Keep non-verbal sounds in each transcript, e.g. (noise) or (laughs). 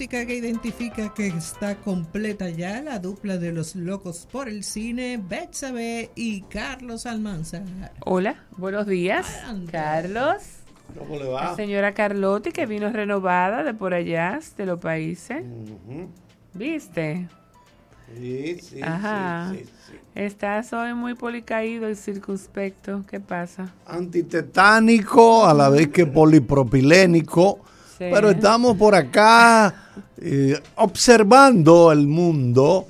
música que identifica que está completa ya la dupla de los locos por el cine, Betsabe y Carlos Almanzar. Hola, buenos días, Carlos. ¿Cómo le va? La señora Carlotti que vino renovada de por allá, de los países. ¿Viste? Sí, sí, Ajá. sí, sí, Estás hoy muy policaído y circunspecto. ¿Qué pasa? Antitetánico, a la vez que polipropilénico. Sí. Pero estamos por acá eh, observando el mundo,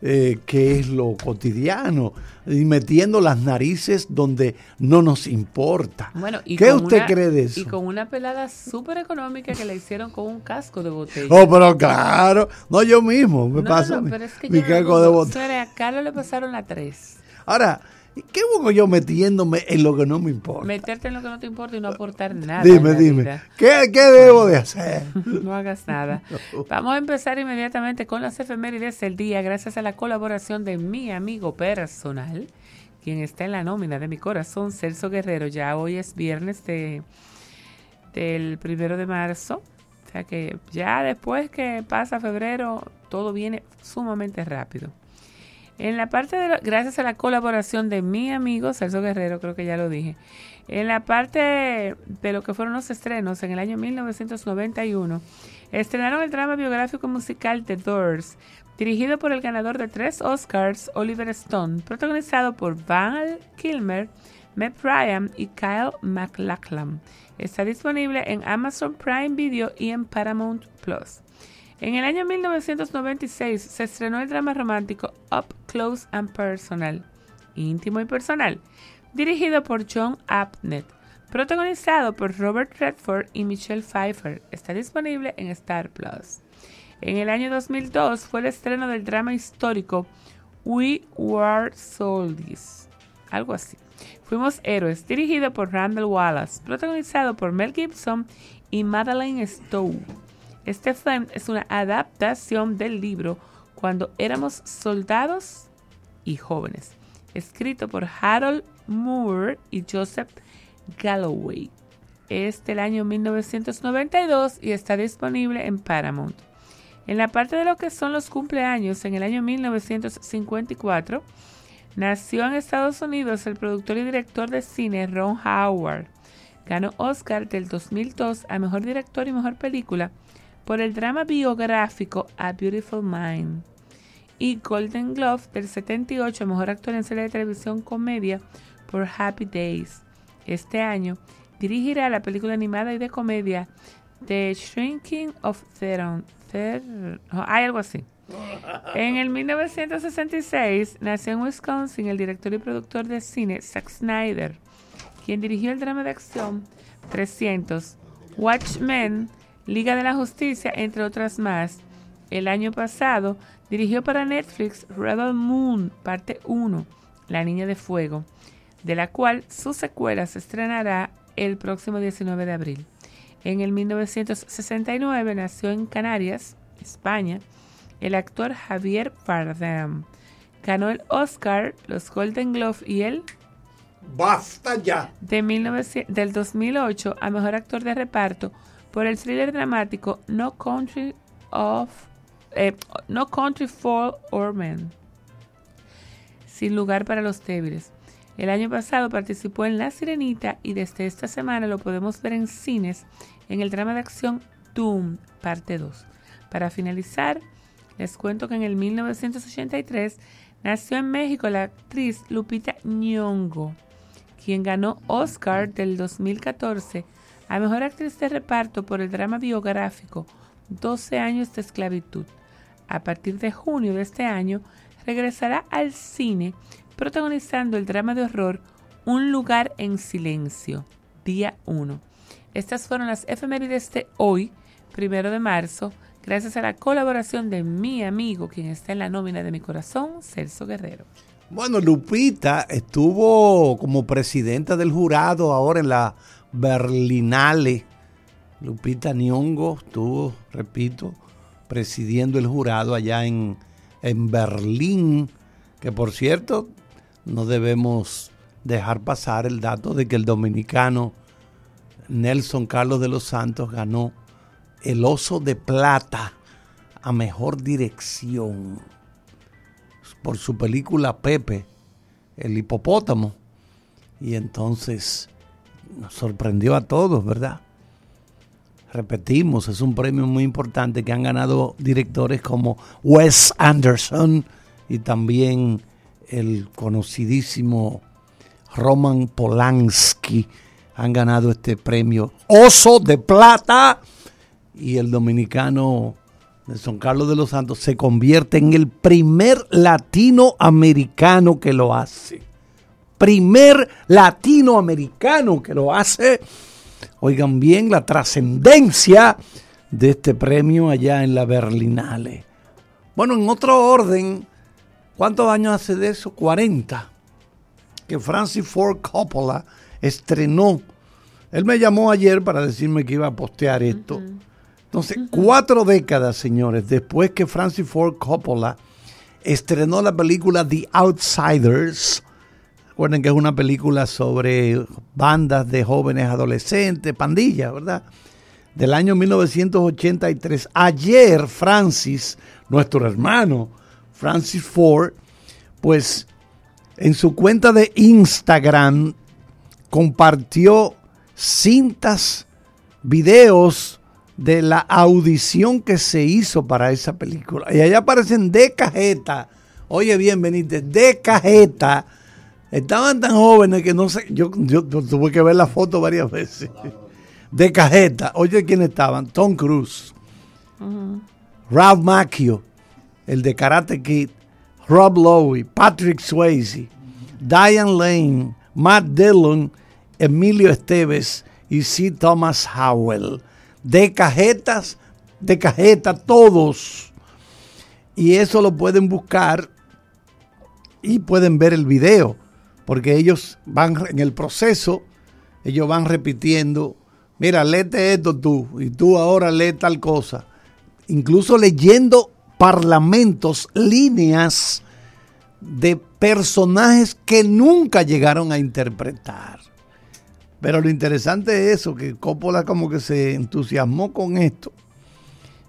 eh, que es lo cotidiano, y metiendo las narices donde no nos importa. Bueno, y ¿Qué usted una- cree de eso? Y con una pelada súper económica que le hicieron con un casco de botella. Oh, pero claro, no yo mismo, me No, pasa no, mi, pero es que mi yo no caco de botella. A Carlos le pasaron la 3. Ahora, ¿qué hago yo metiéndome en lo que no me importa? Meterte en lo que no te importa y no aportar nada. dime, dime, vida. ¿qué, ¿qué debo de hacer? (laughs) No hagas nada. (laughs) Vamos a empezar inmediatamente con las efemérides del día, gracias a la colaboración de mi amigo personal, quien está en la nómina de mi corazón, Celso Guerrero. Ya hoy es viernes de, del primero de marzo. O sea que ya después que pasa febrero, todo viene sumamente rápido. En la parte de, lo- gracias a la colaboración de mi amigo Celso Guerrero, creo que ya lo dije. En la parte de lo que fueron los estrenos, en el año 1991, estrenaron el drama biográfico musical The Doors, dirigido por el ganador de tres Oscars, Oliver Stone, protagonizado por Val Kilmer, Meg Ryan y Kyle MacLachlan. Está disponible en Amazon Prime Video y en Paramount Plus. En el año 1996 se estrenó el drama romántico Up Close and Personal, íntimo y personal, dirigido por John Abnett, protagonizado por Robert Redford y Michelle Pfeiffer. Está disponible en Star Plus. En el año 2002 fue el estreno del drama histórico We Were Soldiers, algo así. Fuimos héroes, dirigido por Randall Wallace, protagonizado por Mel Gibson y Madeleine Stowe. Este film es una adaptación del libro Cuando éramos soldados y jóvenes, escrito por Harold Moore y Joseph Galloway. Es del año 1992 y está disponible en Paramount. En la parte de lo que son los cumpleaños, en el año 1954, nació en Estados Unidos el productor y director de cine Ron Howard. Ganó Oscar del 2002 a Mejor Director y Mejor Película por el drama biográfico A Beautiful Mind y Golden Glove del 78 a Mejor Actor en Serie de Televisión Comedia por Happy Days. Este año dirigirá la película animada y de comedia The Shrinking of Theron. Ther- oh, hay algo así. En el 1966 nació en Wisconsin el director y productor de cine Zack Snyder, quien dirigió el drama de acción 300, Watchmen, Liga de la Justicia, entre otras más. El año pasado dirigió para Netflix Rebel Moon, parte 1, La Niña de Fuego, de la cual su secuela se estrenará el próximo 19 de abril. En el 1969 nació en Canarias, España, el actor Javier Bardem. Ganó el Oscar, los Golden Globe y el Basta ya. de 1900 del 2008 a Mejor Actor de Reparto por el thriller dramático No Country of eh, No Country for Men. Sin lugar para los débiles. El año pasado participó en La Sirenita y desde esta semana lo podemos ver en cines en el drama de acción Doom, parte 2. Para finalizar, les cuento que en el 1983 nació en México la actriz Lupita Nyong'o, quien ganó Oscar del 2014 a Mejor Actriz de Reparto por el drama biográfico 12 años de esclavitud. A partir de junio de este año, regresará al cine protagonizando el drama de horror Un lugar en silencio, día 1. Estas fueron las efemérides de hoy, primero de marzo, gracias a la colaboración de mi amigo, quien está en la nómina de mi corazón, Celso Guerrero. Bueno, Lupita estuvo como presidenta del jurado ahora en la Berlinale. Lupita Nyong'o estuvo, repito, presidiendo el jurado allá en, en Berlín, que por cierto, no debemos dejar pasar el dato de que el dominicano Nelson Carlos de los Santos ganó el oso de plata a mejor dirección por su película Pepe, el hipopótamo. Y entonces nos sorprendió a todos, ¿verdad? Repetimos, es un premio muy importante que han ganado directores como Wes Anderson y también el conocidísimo Roman Polanski. Han ganado este premio Oso de Plata y el dominicano Nelson Carlos de los Santos se convierte en el primer latinoamericano que lo hace. Primer latinoamericano que lo hace. Oigan bien la trascendencia de este premio allá en la Berlinale. Bueno, en otro orden, ¿cuántos años hace de eso? 40. Que Francis Ford Coppola estrenó. Él me llamó ayer para decirme que iba a postear esto. Entonces, cuatro décadas, señores, después que Francis Ford Coppola estrenó la película The Outsiders, recuerden que es una película sobre bandas de jóvenes adolescentes, pandillas, ¿verdad? Del año 1983. Ayer, Francis, nuestro hermano, Francis Ford, pues en su cuenta de Instagram compartió cintas, videos, de la audición que se hizo para esa película. Y allá aparecen de cajeta. Oye bien, Benítez, de cajeta. Estaban tan jóvenes que no sé, yo, yo, tuve que ver la foto varias veces. De cajeta. Oye, ¿quiénes estaban? Tom Cruise, Ralph Macchio, el de Karate Kid, Rob Lowe, Patrick Swayze, Diane Lane, Matt Dillon, Emilio Esteves y C. Thomas Howell de cajetas, de cajeta, todos. Y eso lo pueden buscar y pueden ver el video, porque ellos van en el proceso, ellos van repitiendo, mira, léete esto tú, y tú ahora lee tal cosa. Incluso leyendo parlamentos, líneas de personajes que nunca llegaron a interpretar. Pero lo interesante es eso, que Coppola como que se entusiasmó con esto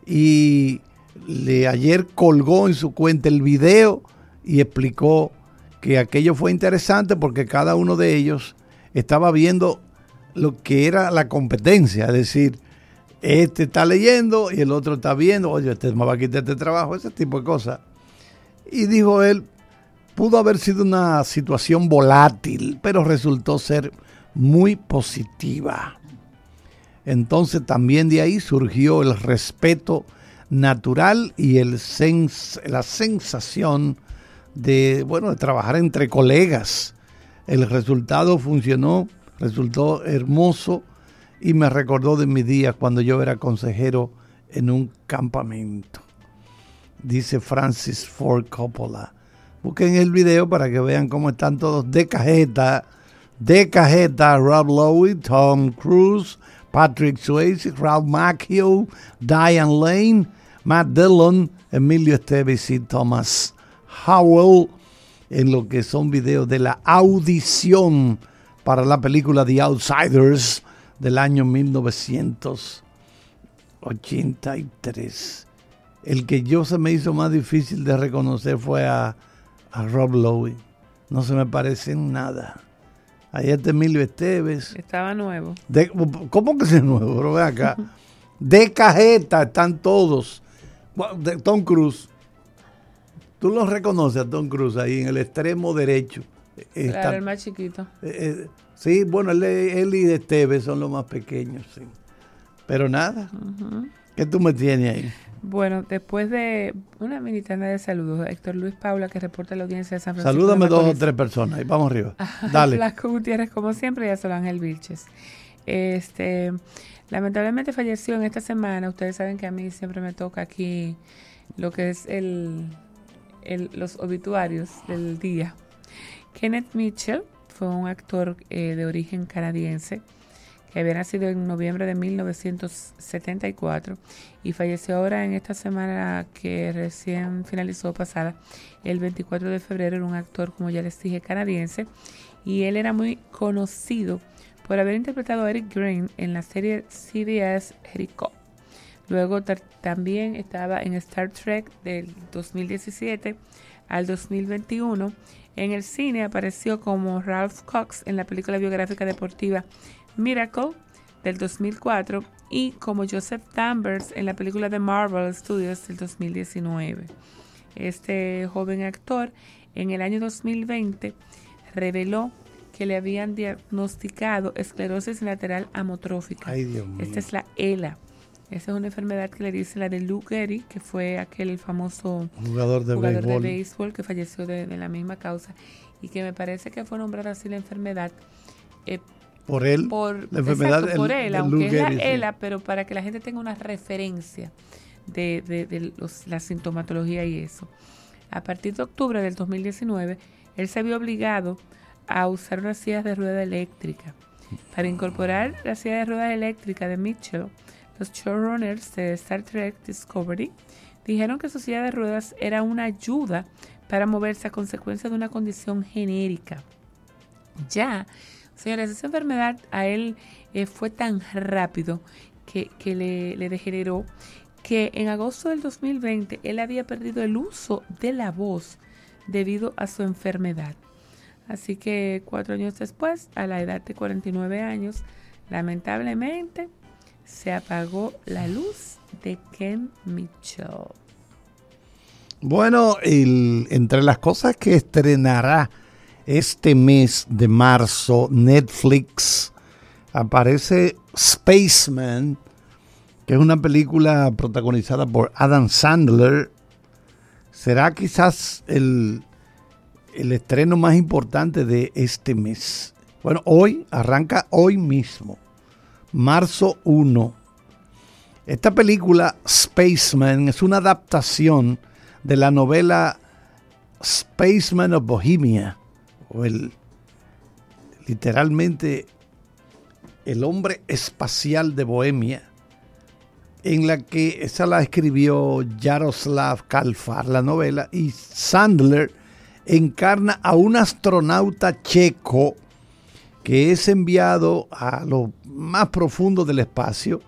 y le, ayer colgó en su cuenta el video y explicó que aquello fue interesante porque cada uno de ellos estaba viendo lo que era la competencia, es decir, este está leyendo y el otro está viendo, oye, este me va a quitar este trabajo, ese tipo de cosas. Y dijo él, pudo haber sido una situación volátil, pero resultó ser muy positiva. Entonces también de ahí surgió el respeto natural y el la sensación de, bueno, de trabajar entre colegas. El resultado funcionó, resultó hermoso y me recordó de mis días cuando yo era consejero en un campamento. Dice Francis Ford Coppola. Busquen el video para que vean cómo están todos de cajeta de cajeta Rob Lowe, Tom Cruise, Patrick Swayze, Ralph Macchio, Diane Lane, Matt Dillon, Emilio Esteves y Thomas Howell en lo que son videos de la audición para la película The Outsiders del año 1983. El que yo se me hizo más difícil de reconocer fue a, a Rob Lowe. No se me parece en nada. Ahí está Emilio Esteves. Estaba nuevo. ¿Cómo que es nuevo? Pero ve acá. De cajeta están todos. De Tom Cruise. Tú lo reconoces a Tom Cruise ahí en el extremo derecho. Está, el más chiquito. Eh, eh, sí, bueno, él, él, y Esteves son los más pequeños, sí. Pero nada. ¿Qué tú me tienes ahí? Bueno, después de una mini de saludos, Héctor Luis Paula, que reporta la audiencia de San Francisco. Salúdame dos o tres personas y vamos arriba. (laughs) Dale. Flasco Gutiérrez, como siempre, y a Sol Ángel Vilches. Este, lamentablemente falleció en esta semana. Ustedes saben que a mí siempre me toca aquí lo que es el, los obituarios del día. Kenneth Mitchell fue un actor eh, de origen canadiense que había nacido en noviembre de 1974 y falleció ahora en esta semana que recién finalizó pasada, el 24 de febrero, era un actor, como ya les dije, canadiense, y él era muy conocido por haber interpretado a Eric Green en la serie CBS Jericho. Luego también estaba en Star Trek del 2017 al 2021. En el cine apareció como Ralph Cox en la película biográfica deportiva Miracle del 2004 y como Joseph Danvers en la película de Marvel Studios del 2019. Este joven actor en el año 2020 reveló que le habían diagnosticado esclerosis lateral amotrófica. Esta es la ELA. Esa es una enfermedad que le dice la de Lou Gehrig, que fue aquel famoso jugador de, béisbol. que falleció de, la misma causa y que me parece que fue nombrada así la enfermedad. Eh, por él, por, la enfermedad por él, aunque es la ELA, pero para que la gente tenga una referencia de, de la sintomatología y eso. A partir de octubre del 2019, él se vio obligado a usar una silla de rueda eléctrica. Para incorporar la silla de rueda eléctrica de Mitchell, los showrunners de Star Trek Discovery dijeron que su silla de ruedas era una ayuda para moverse a consecuencia de una condición genérica. Ya, señores, esa enfermedad a él eh, fue tan rápido que, le, le degeneró que en agosto del 2020 él había perdido el uso de la voz debido a su enfermedad. Así que cuatro años después, a la edad de 49 años, lamentablemente se apagó la luz de Ken Mitchell. Bueno, entre las cosas que estrenará este mes de marzo Netflix aparece Spaceman, que es una película protagonizada por Adam Sandler. Será quizás el, el estreno más importante de este mes. Bueno, hoy arranca hoy mismo, marzo 1. Esta película, Spaceman, es una adaptación de la novela Spaceman of Bohemia, o el literalmente el hombre espacial de Bohemia, en la que esa la escribió Jaroslav Kalfar, la novela, y Sandler encarna a un astronauta checo que es enviado a lo más profundo del espacio,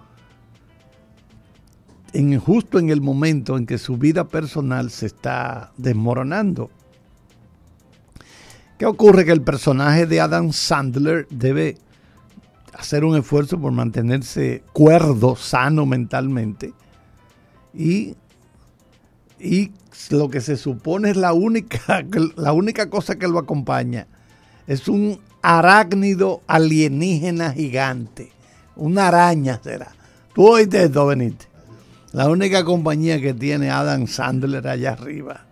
en, justo en el momento en que su vida personal se está desmoronando. ¿Qué ocurre? Que el personaje de Adam Sandler debe hacer un esfuerzo por mantenerse cuerdo, sano mentalmente, y, y lo que se supone es la única, (laughs) la única cosa que lo acompaña. Es un arácnido alienígena gigante. Una araña será. Tú oíste esto, Benítez. La única compañía que tiene Adam Sandler allá arriba.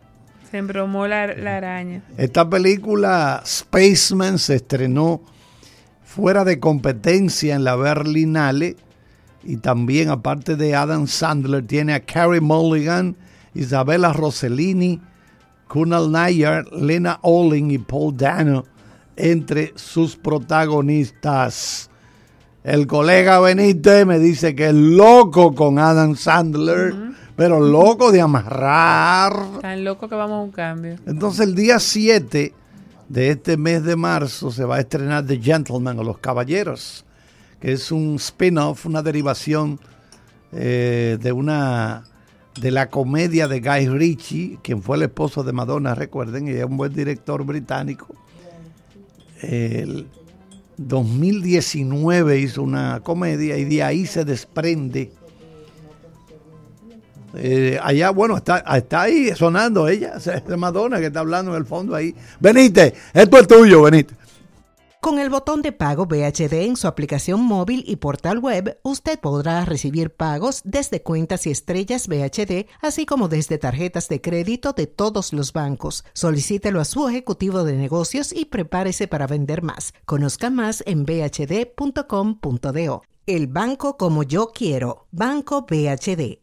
Se embromó la, la araña. Esta película Spaceman se estrenó fuera de competencia en la Berlinale y también aparte de Adam Sandler tiene a Carrie Mulligan Isabella Rossellini, Kunal Nair, Lena Olin y Paul Dano entre sus protagonistas. El colega Benítez me dice que es loco con Adam Sandler, pero loco de amarrar. Tan loco que vamos a un cambio. Entonces el día 7 de este mes de marzo se va a estrenar The Gentleman o Los Caballeros, que es un spin-off, una derivación eh, de una de la comedia de Guy Ritchie, quien fue el esposo de Madonna, recuerden, y es un buen director británico. El 2019 hizo una comedia y de ahí se desprende. Eh, allá, bueno, está, está ahí sonando ella, (laughs) Madonna que está hablando en el fondo ahí. Benítez, esto es tuyo, Benítez. Con el botón de pago VHD en su aplicación móvil y portal web, usted podrá recibir pagos desde cuentas y estrellas VHD, así como desde tarjetas de crédito de todos los bancos. Solicítelo a su ejecutivo de negocios y prepárese para vender más. Conozca más en bhd.com.do. El banco como yo quiero. Banco VHD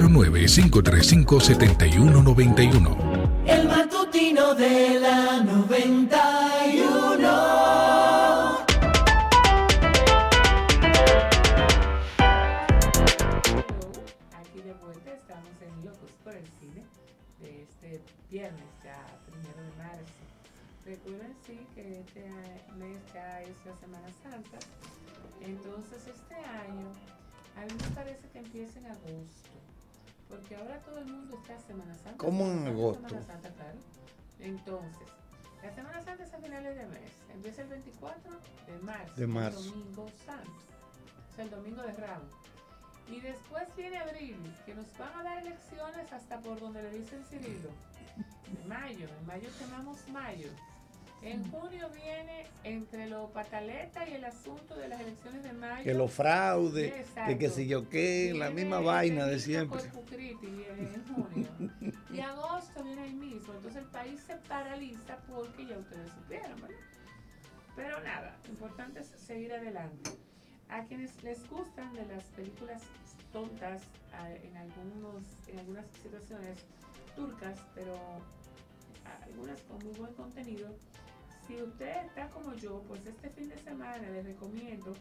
809-535-7191. El matutino de la 91. Aquí de vuelta estamos en Locos por el Cine de este viernes ya, primero de marzo. Recuerden sí que este mes ya es la Semana Santa, entonces este año a mí me parece que empieza en agosto, porque ahora todo el mundo está Semana Santa. ¿Cómo en agosto? Semana Santa, claro. Entonces, la Semana Santa es a finales de mes, empieza el 24 de marzo, De el marzo. domingo santo, o sea, el domingo de Ramos. Y después viene abril, que nos van a dar elecciones hasta por donde le dicen Cirilo. En mayo, en mayo quemamos mayo. En junio viene entre lo pataleta y el asunto de las elecciones de mayo. Que los fraudes, que qué sé yo qué, la misma el vaina de siempre. En junio. Y agosto viene ahí mismo. Entonces el país se paraliza porque ya ustedes supieron, ¿verdad? Pero nada, lo importante es seguir adelante. A quienes les gustan de las películas tontas, en, algunos, en algunas situaciones turcas, pero algunas con muy buen contenido, si usted está como yo, pues este fin de semana les recomiendo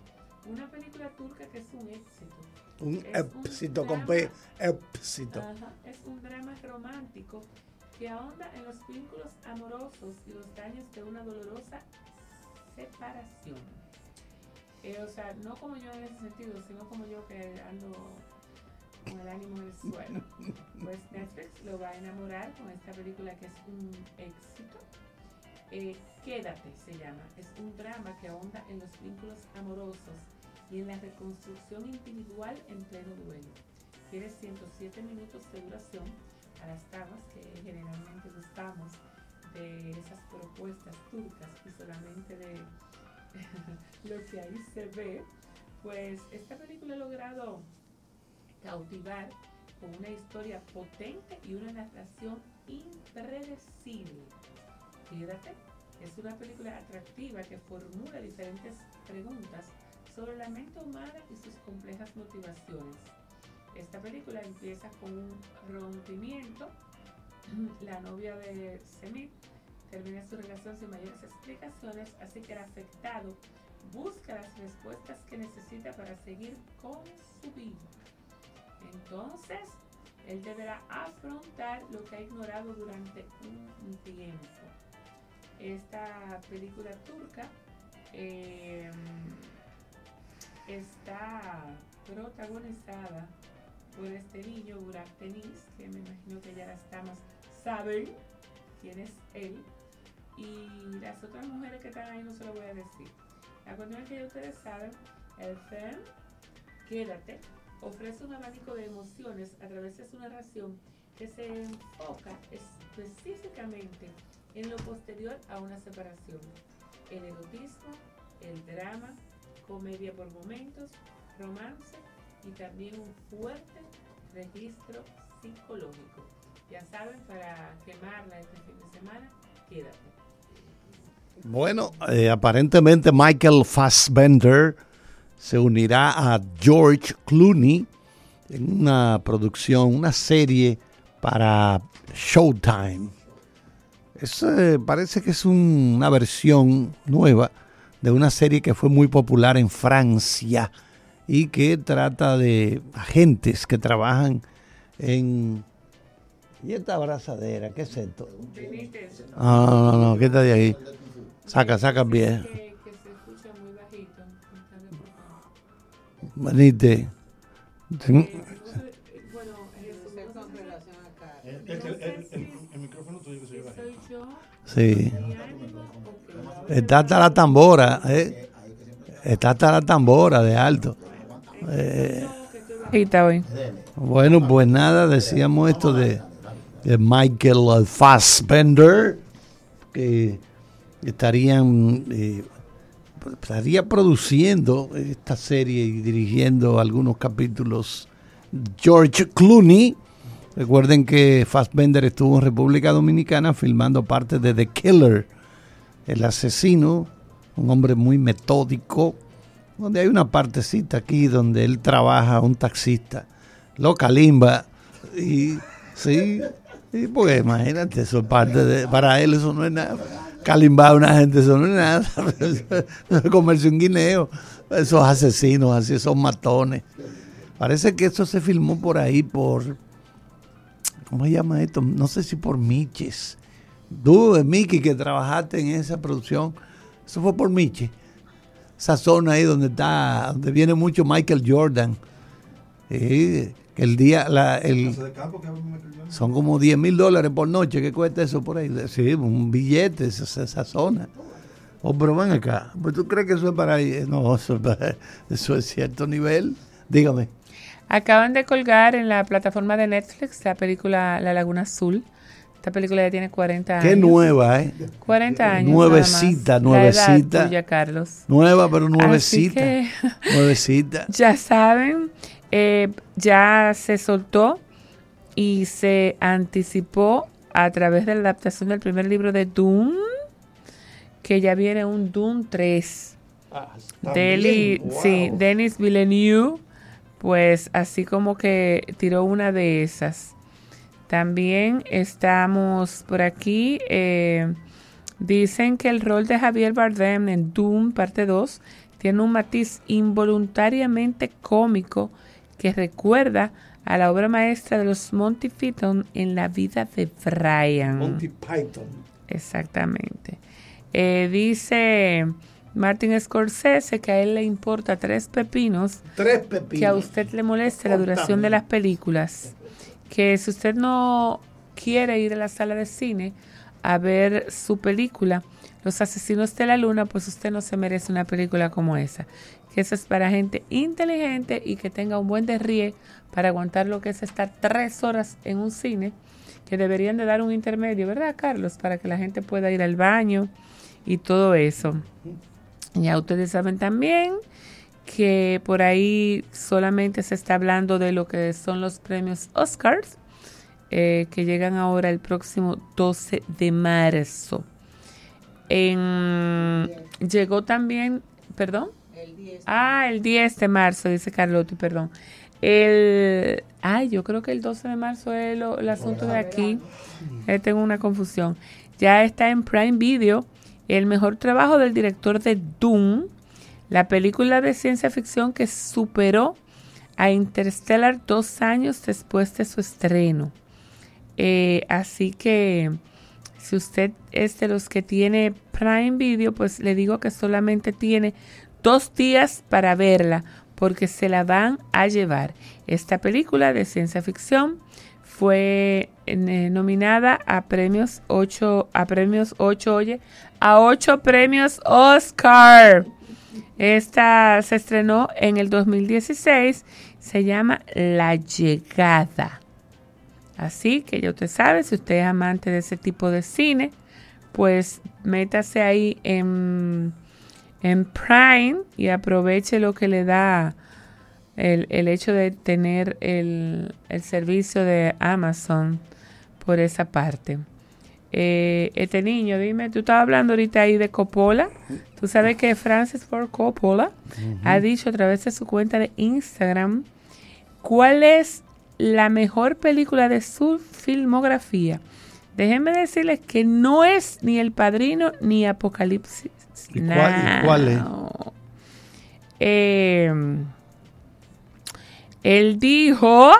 una película turca que es un éxito. Un Es un éxito drama. Éxito. Ajá, Es un drama romántico que ahonda en los vínculos amorosos y los daños de una dolorosa separación. Eh, o sea, no como yo en ese sentido, sino como yo que ando con el ánimo en el suelo. (laughs) Pues Netflix lo va a enamorar con esta película que es un éxito. Eh, Quédate se llama. Es un drama que ahonda en los vínculos amorosos y en la reconstrucción individual en pleno duelo. Tiene 107 minutos de duración a las damas que generalmente gustamos de esas propuestas turcas y solamente de (laughs) lo que ahí se ve. Pues esta película ha logrado cautivar con una historia potente y una narración impredecible. Quédate, es una película atractiva que formula diferentes preguntas sobre la mente humana y sus complejas motivaciones. Esta película empieza con un rompimiento. (clears throat) La novia de Semit termina su relación sin mayores explicaciones, así que el afectado busca las respuestas que necesita para seguir con su vida. Entonces, él deberá afrontar lo que ha ignorado durante un tiempo. Esta película turca eh, está protagonizada por este niño, Burak Deniz, que me imagino que ya las saben quién es él. Y las otras mujeres que están ahí no se lo voy a decir. La cuestión es que ustedes saben, el film Quédate ofrece un abanico de emociones a través de su narración que se enfoca específicamente en lo posterior a una separación. El erotismo, el drama, comedia por momentos, romance y también un fuerte registro psicológico. Ya saben, para quemarla este fin de semana, quédate. Bueno, eh, aparentemente Michael Fassbender se unirá a George Clooney en una producción, una serie para Showtime. Es, eh, parece que es un- una versión nueva de una serie que fue muy popular en Francia y que trata de agentes que trabajan en... ¿Y esta abrazadera? ¿Qué es esto? Ah, no, no, no, quédate ahí. Saca, saca bien. que, que Sí. Está hasta la tambora, ¿eh? Está hasta la tambora de alto. Eh. Bueno, pues nada, decíamos esto de, de Michael Fassbender, que estarían eh, estaría produciendo esta serie y dirigiendo algunos capítulos George Clooney. Recuerden que Fassbender estuvo en República Dominicana filmando parte de The Killer, el asesino, un hombre muy metódico, donde hay una partecita aquí donde él trabaja, un taxista, lo calimba, y sí, y pues imagínate, eso es parte de, para él eso no es nada. Calimbar a una gente, eso no es nada. (laughs) Comerse un guineo, esos asesinos, así, esos matones. Parece que eso se filmó por ahí, por. ¿Cómo se llama esto? No sé si por Miches. Tú, de Mickey, que trabajaste en esa producción. Eso fue por Miches. Esa zona ahí donde está, donde viene mucho Michael Jordan. Eh, el día, la, el, son como 10 mil dólares por noche que cuesta eso por ahí. Sí, un billete, esa, esa zona. Oh, pero ven acá, pues ¿tú crees que eso es para ahí? No, eso es, para, (laughs) eso es cierto nivel. Dígame. Acaban de colgar en la plataforma de Netflix la película La Laguna Azul. Esta película ya tiene 40 años. Qué nueva, ¿eh? 40 años. Nuevecita, nuevecita. La tuya, Carlos. Nueva, pero nuevecita. (laughs) nuevecita. Ya saben, eh, ya se soltó y se anticipó a través de la adaptación del primer libro de Doom que ya viene un Doom 3. Ah, sí, Denis Villeneuve, pues así como que tiró una de esas. También estamos por aquí. Eh, dicen que el rol de Javier Bardem en Doom parte 2 tiene un matiz involuntariamente cómico que recuerda a la obra maestra de los Monty Python en la vida de Brian. Monty Python. Exactamente. Eh, dice Martin Scorsese que a él le importa tres pepinos. Tres pepinos. Que a usted le moleste la duración de las películas. Que si usted no quiere ir a la sala de cine a ver su película, Los Asesinos de la Luna, pues usted no se merece una película como esa que eso es para gente inteligente y que tenga un buen derríe para aguantar lo que es estar tres horas en un cine, que deberían de dar un intermedio, ¿verdad, Carlos? Para que la gente pueda ir al baño y todo eso. Ya ustedes saben también que por ahí solamente se está hablando de lo que son los premios Oscars, eh, que llegan ahora el próximo 12 de marzo. En, llegó también, perdón. Ah, el 10 de marzo, dice Carlotti, perdón. El, ay, yo creo que el 12 de marzo es el asunto de aquí. Eh, tengo una confusión. Ya está en Prime Video el mejor trabajo del director de Doom, la película de ciencia ficción que superó a Interstellar dos años después de su estreno. Eh, así que si usted es de los que tiene Prime Video, pues le digo que solamente tiene dos días para verla porque se la van a llevar. Esta película de ciencia ficción fue eh, nominada a premios 8 a premios 8, oye, a 8 premios Oscar. Esta se estrenó en el 2016, se llama La Llegada. Así que ya usted sabe, si usted es amante de ese tipo de cine, pues métase ahí en en Prime y aproveche lo que le da el, hecho de tener el, servicio de Amazon por esa parte. Eh, este niño, dime, tú estabas hablando ahorita ahí de Coppola. Tú sabes que Francis Ford Coppola ha dicho a través de su cuenta de Instagram cuál es la mejor película de su filmografía. Déjenme decirles que no es ni El Padrino ni Apocalipsis ¿Y cuál, es? Em, él dijo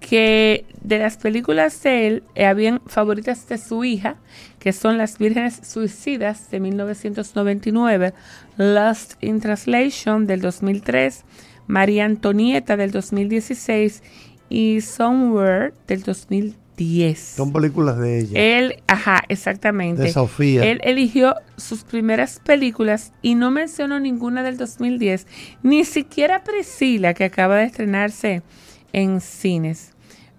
que de las películas de él eh, habían favoritas de su hija, que son Las Vírgenes Suicidas de 1999, Lost in Translation del 2003, María Antonieta del 2016 y Somewhere del 2000 2010. Son películas de ella. Él, ajá, exactamente. De Sofía. Él eligió sus primeras películas y no mencionó ninguna del 2010, ni siquiera Priscila, que acaba de estrenarse en cines.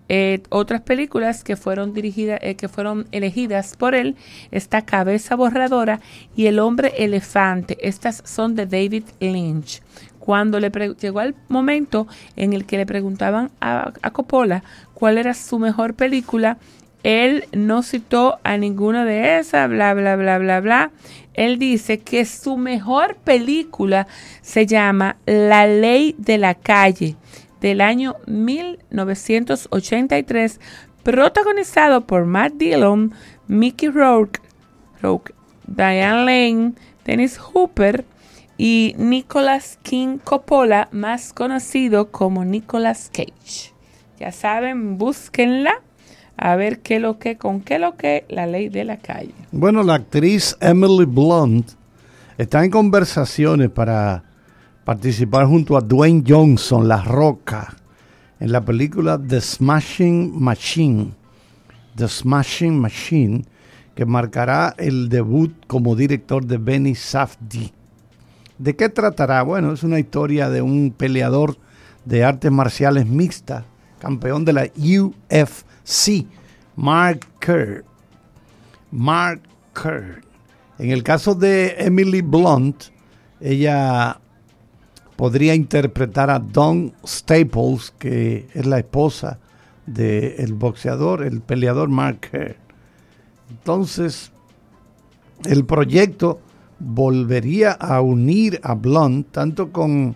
Eh, otras películas que fueron dirigidas, eh, que fueron elegidas por él, está Cabeza Borradora y El Hombre Elefante. Estas son de David Lynch. Cuando le llegó al momento en el que le preguntaban a, Coppola cuál era su mejor película, él no citó a ninguna de esas, bla, bla, bla, bla, bla. Él dice que su mejor película se llama La Ley de la Calle del año 1983, protagonizado por Matt Dillon, Mickey Rourke, Diane Lane, Dennis Hooper y Nicholas King Coppola, más conocido como Nicolas Cage. Ya saben, búsquenla a ver qué lo que, con qué lo que, la ley de la calle. Bueno, la actriz Emily Blunt está en conversaciones para participar junto a Dwayne Johnson, La Roca, en la película The Smashing Machine. The Smashing Machine, que marcará el debut como director de Benny Safdie. ¿De qué tratará? Bueno, es una historia de un peleador de artes marciales mixtas, campeón de la UFC, Mark Kerr. Mark Kerr. En el caso de Emily Blunt, ella podría interpretar a Don Staples, que es la esposa del boxeador, el peleador Mark Kerr. Entonces, el proyecto volvería a unir a Blunt tanto con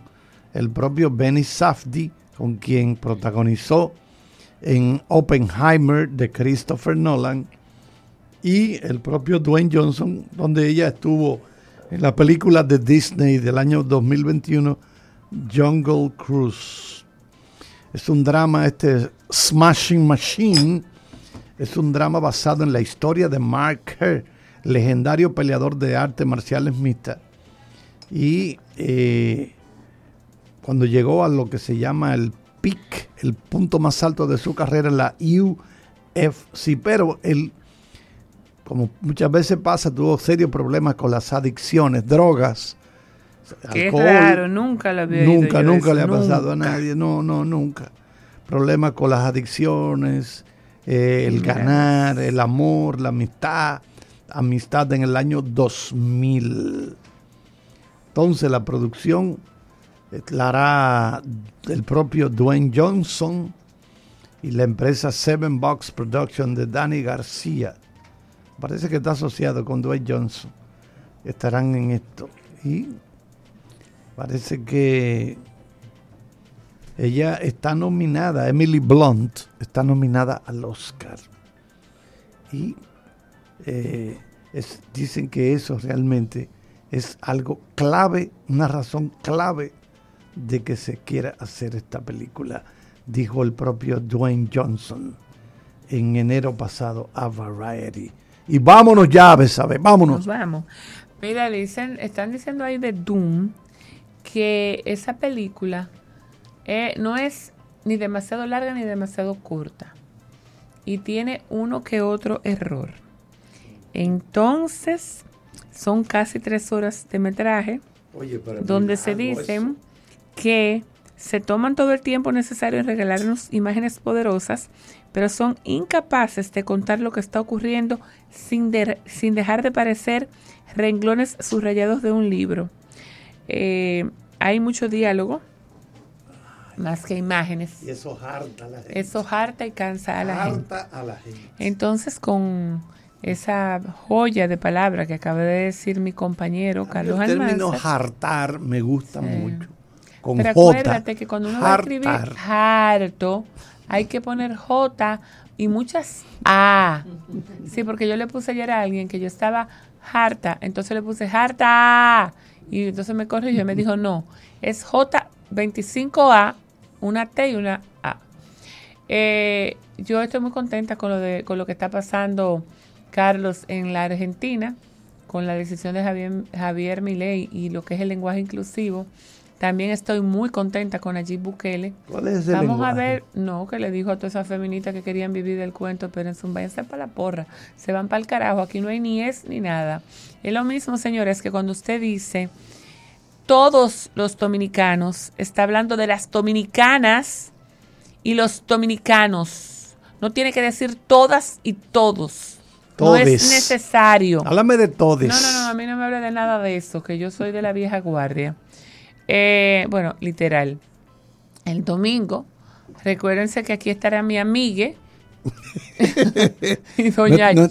el propio Benny Safdie, con quien protagonizó en Oppenheimer de Christopher Nolan, y el propio Dwayne Johnson, donde ella estuvo en la película de Disney del año 2021, Jungle Cruise. Es un drama, este Smashing Machine, es un drama basado en la historia de Mark Kerr, legendario peleador de artes marciales mixtas. Y eh, cuando llegó a lo que se llama el peak, el punto más alto de su carrera la UFC, pero él, como muchas veces pasa, tuvo serios problemas con las adicciones, drogas, Qué raro, nunca lo había Nunca, nunca le ha pasado a nadie, no, no, nunca. Problemas con las adicciones, eh, el ganar, el amor, la amistad, amistad en el año 2000. Entonces la producción la hará el propio Dwayne Johnson y la empresa Seven Box Production de Danny García. Parece que está asociado con Dwayne Johnson. Estarán en esto. Y parece que ella está nominada, Emily Blunt está nominada al Oscar. Y eh, dicen que eso realmente es algo clave, una razón clave de que se quiera hacer esta película, dijo el propio Dwayne Johnson en enero pasado a Variety. Y vámonos ya, Besabe, vámonos. Nos vamos. Mira, dicen, están diciendo ahí de Doom que esa película eh, no es ni demasiado larga ni demasiado corta. Y tiene uno que otro error. Entonces, son casi tres horas de metraje. donde se dicen que se toman todo el tiempo necesario en regalarnos imágenes poderosas, pero son incapaces de contar lo que está ocurriendo sin, sin dejar de parecer renglones subrayados de un libro. Eh, hay mucho diálogo, más que imágenes. Y eso harta a la gente. Eso harta y cansa a la, gente. a la gente. Entonces, con esa joya de palabra que acaba de decir mi compañero Carlos El término hartar me gusta mucho. Con Pero acuérdate que cuando uno va a escribir harto, hay que poner J y muchas A. Sí, porque yo le puse ayer a alguien que yo estaba harta, entonces le puse harta. Y entonces me corrigió y me dijo, no, es J25A, una T y una A. Eh, yo estoy muy contenta con lo, de, con lo que está pasando, Carlos, en la Argentina, con la decisión de Javier, Javier Milei y lo que es el lenguaje inclusivo También estoy muy contenta con Nayib Bukele. ¿Cuál es ese Vamos a ver, no, que le dijo a todas esas feministas que querían vivir del cuento, pero en su váyanse para la porra, se van para el carajo, aquí no hay ni es ni nada. Es lo mismo, señores, que cuando usted dice todos los dominicanos, está hablando de las dominicanas y los dominicanos. No tiene que decir todas y todos. No es Todes. necesario. Háblame de todes. No, no, no, a mí no me habla de nada de eso, que yo soy de la vieja guardia. Eh, bueno, literal. El domingo, recuérdense que aquí estará mi amigue (laughs) y doña nu-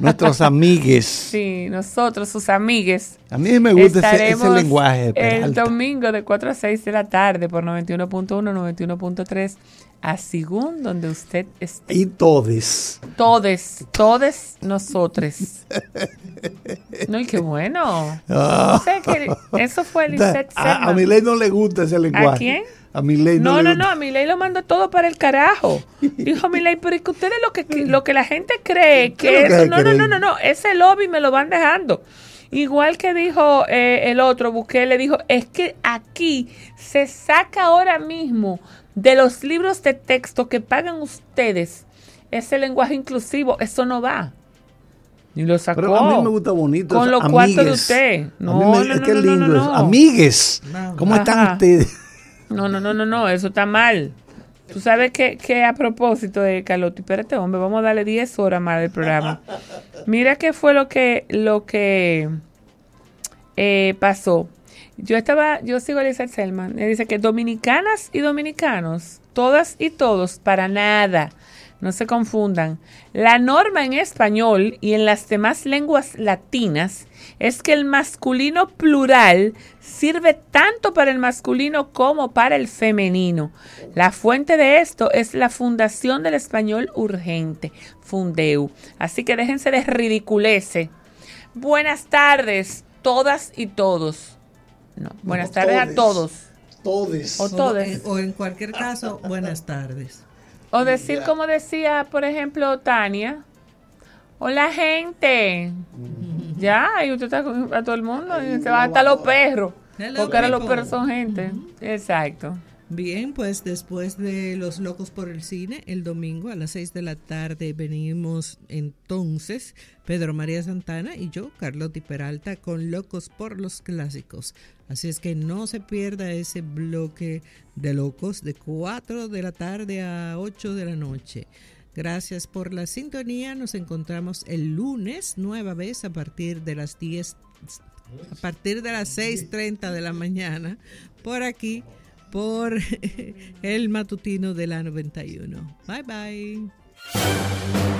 nuestros amigues. Sí, nosotros, sus amigues. A mí me gusta ese, ese lenguaje. El Peralta. domingo de 4 a 6 de la tarde por 91.1, 91.3, a Sigún, donde usted esté. Y todes. Todes, todes nosotros. No, y qué bueno. Ah. O sea que eso fue Lisette a, a mi ley no le gusta ese lenguaje. quién? A mi ley no, No, le no, no, a Milei lo mandó todo para el carajo. Dijo Milei, pero es que ustedes lo que, lo que la gente cree ¿Qué es que eso, no, no, no, no, no, ese lobby me lo van dejando. Igual que dijo eh, el otro, Bukele dijo, es que aquí se saca ahora mismo de los libros de texto que pagan ustedes ese lenguaje inclusivo, eso no va. Y lo sacó. Pero a mí me gusta bonito. Con los cuartos de usted. A No, mí me- no, es no, que no, lindo no. Amigues. ¿Cómo están ustedes? No, no, no, no, no, eso está mal. Tú sabes que, que a propósito de Carlotti, espérate, hombre, vamos a darle 10 horas más del programa. (laughs) Mira qué fue lo que, lo que eh, pasó. Yo estaba, yo sigo a Lisa Selman, ella dice que dominicanas y dominicanos, todas y todos, para nada, no se confundan. La norma en español y en las demás lenguas latinas es que el masculino plural sirve tanto para el masculino como para el femenino. La fuente de esto es la Fundación del Español Urgente, Fundeu. Así que déjense de ridiculece. Buenas tardes, todas y todos. No, buenas No, tardes a todos. Todes. O O, todes. en- o en cualquier caso, buenas tardes. O decir como decía, por ejemplo, Tania. Hola gente. Ya, y usted está con a todo el mundo. Y se van hasta los perros. Hello, Porque ahora los perros son gente. Exacto. Bien, pues después de Los Locos por el Cine, el domingo a las 6 de la tarde venimos entonces Pedro María Santana y yo, Carlotti Peralta, con Locos por los Clásicos. Así es que no se pierda ese bloque de locos de 4 de la tarde a 8 de la noche. Gracias por la sintonía. Nos encontramos el lunes nueva vez a partir de las 10 a partir de las 6.30 de la mañana por aquí, por (laughs) el matutino de la 91. Bye bye.